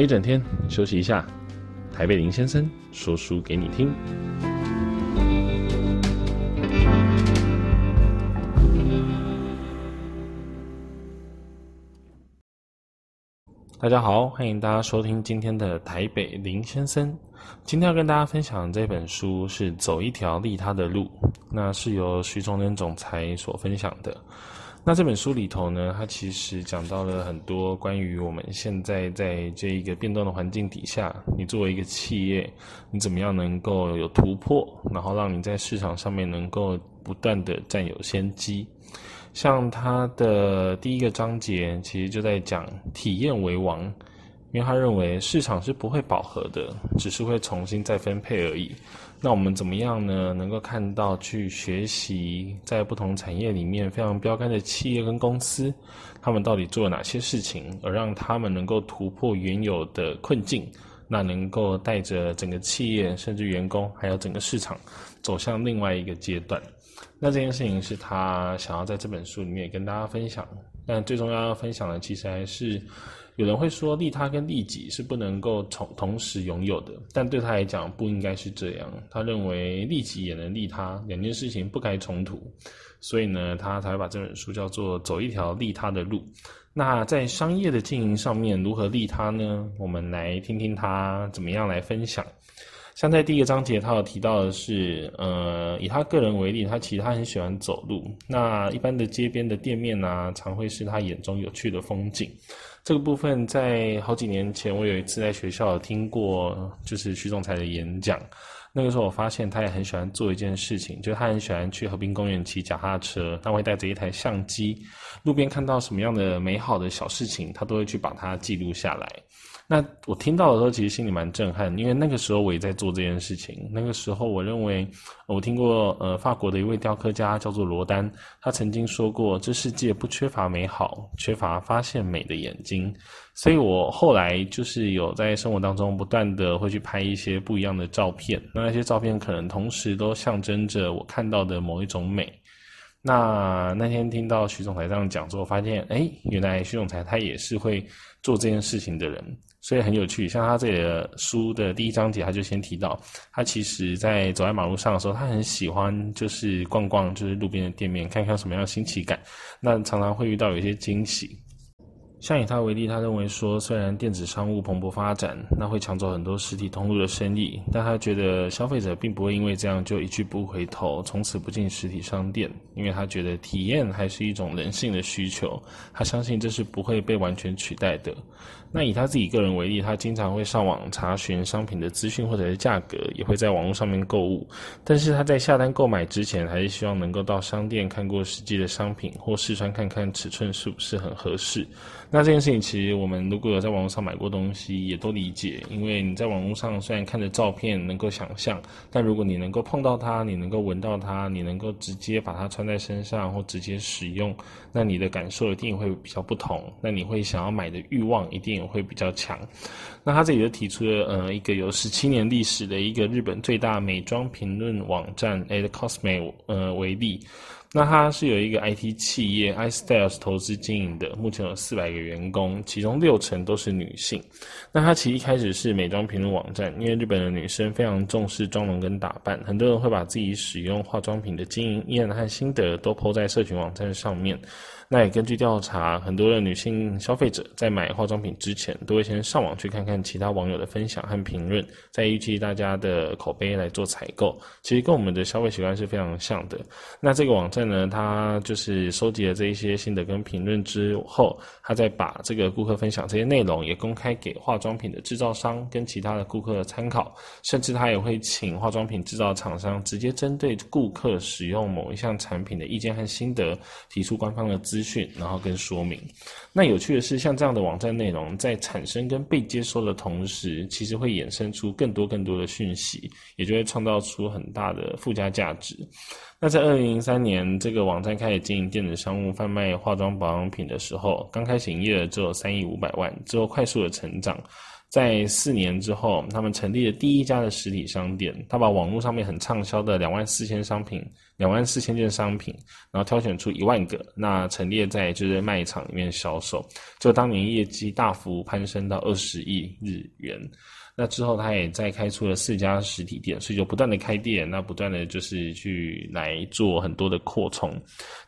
一整天，休息一下。台北林先生说书给你听。大家好，欢迎大家收听今天的台北林先生。今天要跟大家分享这本书是《走一条利他的路》，那是由徐崇仁总裁所分享的。那这本书里头呢，它其实讲到了很多关于我们现在在这一个变动的环境底下，你作为一个企业，你怎么样能够有突破，然后让你在市场上面能够不断的占有先机。像它的第一个章节，其实就在讲体验为王，因为他认为市场是不会饱和的，只是会重新再分配而已。那我们怎么样呢？能够看到去学习在不同产业里面非常标杆的企业跟公司，他们到底做了哪些事情，而让他们能够突破原有的困境，那能够带着整个企业甚至员工还有整个市场走向另外一个阶段。那这件事情是他想要在这本书里面跟大家分享。但最重要要分享的，其实还是。有人会说，利他跟利己是不能够同同时拥有的，但对他来讲不应该是这样。他认为利己也能利他，两件事情不该冲突，所以呢，他才会把这本书叫做《走一条利他的路》。那在商业的经营上面，如何利他呢？我们来听听他怎么样来分享。像在第一个章节，他有提到的是，呃，以他个人为例，他其实他很喜欢走路。那一般的街边的店面啊，常会是他眼中有趣的风景。这个部分在好几年前，我有一次在学校有听过，就是徐总裁的演讲。那个时候我发现他也很喜欢做一件事情，就是他很喜欢去河滨公园骑脚踏车，他会带着一台相机，路边看到什么样的美好的小事情，他都会去把它记录下来。那我听到的时候，其实心里蛮震撼，因为那个时候我也在做这件事情。那个时候，我认为我听过，呃，法国的一位雕刻家叫做罗丹，他曾经说过：“这世界不缺乏美好，缺乏发现美的眼睛。”所以，我后来就是有在生活当中不断的会去拍一些不一样的照片。那那些照片可能同时都象征着我看到的某一种美。那那天听到徐总裁这样讲之后，发现，哎，原来徐总裁他也是会做这件事情的人。所以很有趣，像他这里的书的第一章节，他就先提到，他其实在走在马路上的时候，他很喜欢就是逛逛，就是路边的店面，看看什么样的新奇感。那常常会遇到有一些惊喜。像以他为例，他认为说，虽然电子商务蓬勃发展，那会抢走很多实体通路的生意，但他觉得消费者并不会因为这样就一去不回头，从此不进实体商店，因为他觉得体验还是一种人性的需求，他相信这是不会被完全取代的。那以他自己个人为例，他经常会上网查询商品的资讯或者是价格，也会在网络上面购物，但是他在下单购买之前，还是希望能够到商店看过实际的商品，或试穿看看尺寸是不是很合适。那这件事情，其实我们如果有在网络上买过东西，也都理解。因为你在网络上虽然看着照片能够想象，但如果你能够碰到它，你能够闻到它，你能够直接把它穿在身上或直接使用，那你的感受一定会比较不同。那你会想要买的欲望一定也会比较强。那他这里就提出了，呃，一个有十七年历史的一个日本最大美妆评论网站 AdCosme 呃为例。那它是有一个 IT 企业 iStyle 投资经营的，目前有四百个员工，其中六成都是女性。那它其实一开始是美妆评论网站，因为日本的女生非常重视妆容跟打扮，很多人会把自己使用化妆品的经验和心得都 po 在社群网站上面。那也根据调查，很多的女性消费者在买化妆品之前，都会先上网去看看其他网友的分享和评论，再依据大家的口碑来做采购。其实跟我们的消费习惯是非常像的。那这个网站呢，它就是收集了这一些心得跟评论之后，它再把这个顾客分享这些内容也公开给化妆品的制造商跟其他的顾客参考，甚至它也会请化妆品制造厂商直接针对顾客使用某一项产品的意见和心得，提出官方的资。资讯，然后跟说明。那有趣的是，像这样的网站内容，在产生跟被接收的同时，其实会衍生出更多更多的讯息，也就会创造出很大的附加价值。那在二零零三年，这个网站开始经营电子商务贩卖化妆保养品的时候，刚开始营业只有三亿五百万，之后快速的成长。在四年之后，他们成立了第一家的实体商店。他把网络上面很畅销的两万四千商品两万四千件商品，然后挑选出一万个，那陈列在就是卖场里面销售，就当年业绩大幅攀升到二十亿日元。那之后，他也再开出了四家实体店，所以就不断的开店，那不断的就是去来做很多的扩充。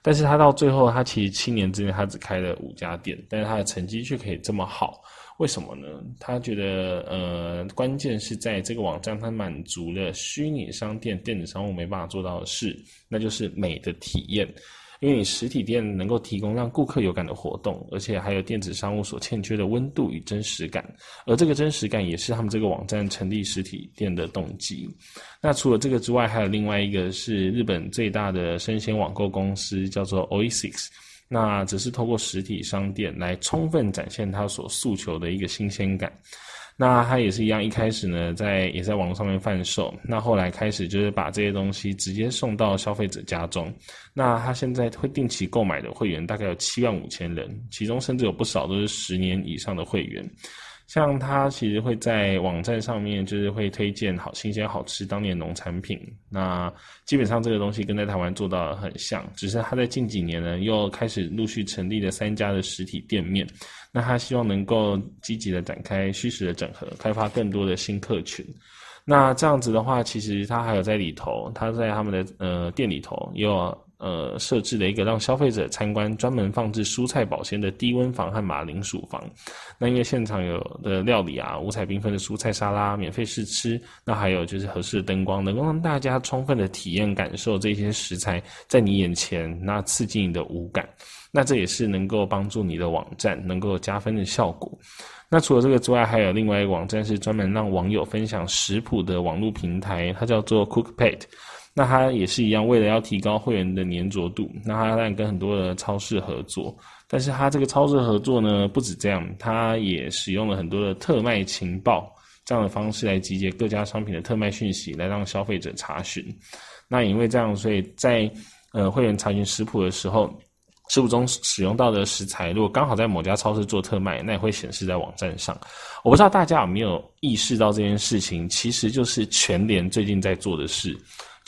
但是他到最后，他其实七年之内他只开了五家店，但是他的成绩却可以这么好，为什么呢？他觉得，呃，关键是在这个网站，它满足了虚拟商店电子商务没办法做到的事，那就是美的体验。因为你实体店能够提供让顾客有感的活动，而且还有电子商务所欠缺的温度与真实感，而这个真实感也是他们这个网站成立实体店的动机。那除了这个之外，还有另外一个是日本最大的生鲜网购公司，叫做 Oasis，那只是透过实体商店来充分展现他所诉求的一个新鲜感。那他也是一样，一开始呢，在也在网络上面贩售。那后来开始就是把这些东西直接送到消费者家中。那他现在会定期购买的会员大概有七万五千人，其中甚至有不少都是十年以上的会员。像他其实会在网站上面，就是会推荐好新鲜、好吃当地的农产品。那基本上这个东西跟在台湾做到的很像，只是他在近几年呢，又开始陆续成立了三家的实体店面。那他希望能够积极的展开虚实的整合，开发更多的新客群。那这样子的话，其实他还有在里头，他在他们的呃店里头也有。呃，设置了一个让消费者参观专门放置蔬菜保鲜的低温房和马铃薯房。那因为现场有的料理啊，五彩缤纷的蔬菜沙拉免费试吃，那还有就是合适的灯光，能够让大家充分的体验感受这些食材在你眼前，那刺激你的五感。那这也是能够帮助你的网站能够加分的效果。那除了这个之外，还有另外一个网站是专门让网友分享食谱的网络平台，它叫做 Cookpad。那它也是一样，为了要提高会员的粘着度，那它当然跟很多的超市合作。但是它这个超市合作呢，不止这样，它也使用了很多的特卖情报这样的方式来集结各家商品的特卖讯息，来让消费者查询。那因为这样，所以在呃会员查询食谱的时候，食谱中使用到的食材，如果刚好在某家超市做特卖，那也会显示在网站上。我不知道大家有没有意识到这件事情，其实就是全联最近在做的事。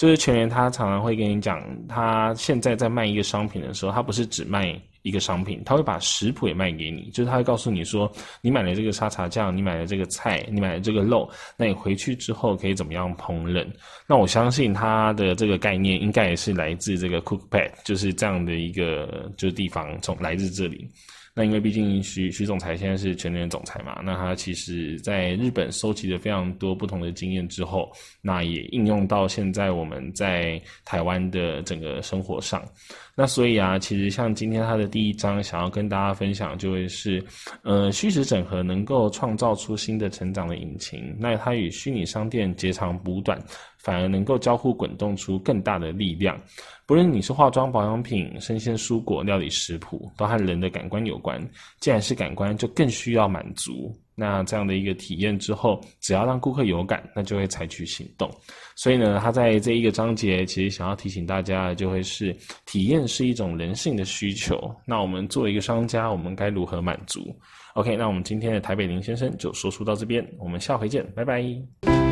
就是全员，他常常会跟你讲，他现在在卖一个商品的时候，他不是只卖一个商品，他会把食谱也卖给你。就是他会告诉你说，你买了这个沙茶酱，你买了这个菜，你买了这个肉，那你回去之后可以怎么样烹饪？那我相信他的这个概念应该也是来自这个 Cookpad，就是这样的一个就是地方从来自这里。那因为毕竟徐徐总裁现在是全联总裁嘛，那他其实在日本收集了非常多不同的经验之后，那也应用到现在我们在台湾的整个生活上。那所以啊，其实像今天他的第一章想要跟大家分享，就会是，呃，虚实整合能够创造出新的成长的引擎。那它与虚拟商店截长补短，反而能够交互滚动出更大的力量。不论你是化妆、保养品、生鲜蔬果、料理食谱，都和人的感官有关。既然是感官，就更需要满足。那这样的一个体验之后，只要让顾客有感，那就会采取行动。所以呢，他在这一个章节，其实想要提醒大家的，就会是体验是一种人性的需求。那我们作为一个商家，我们该如何满足？OK，那我们今天的台北林先生就说书到这边，我们下回见，拜拜。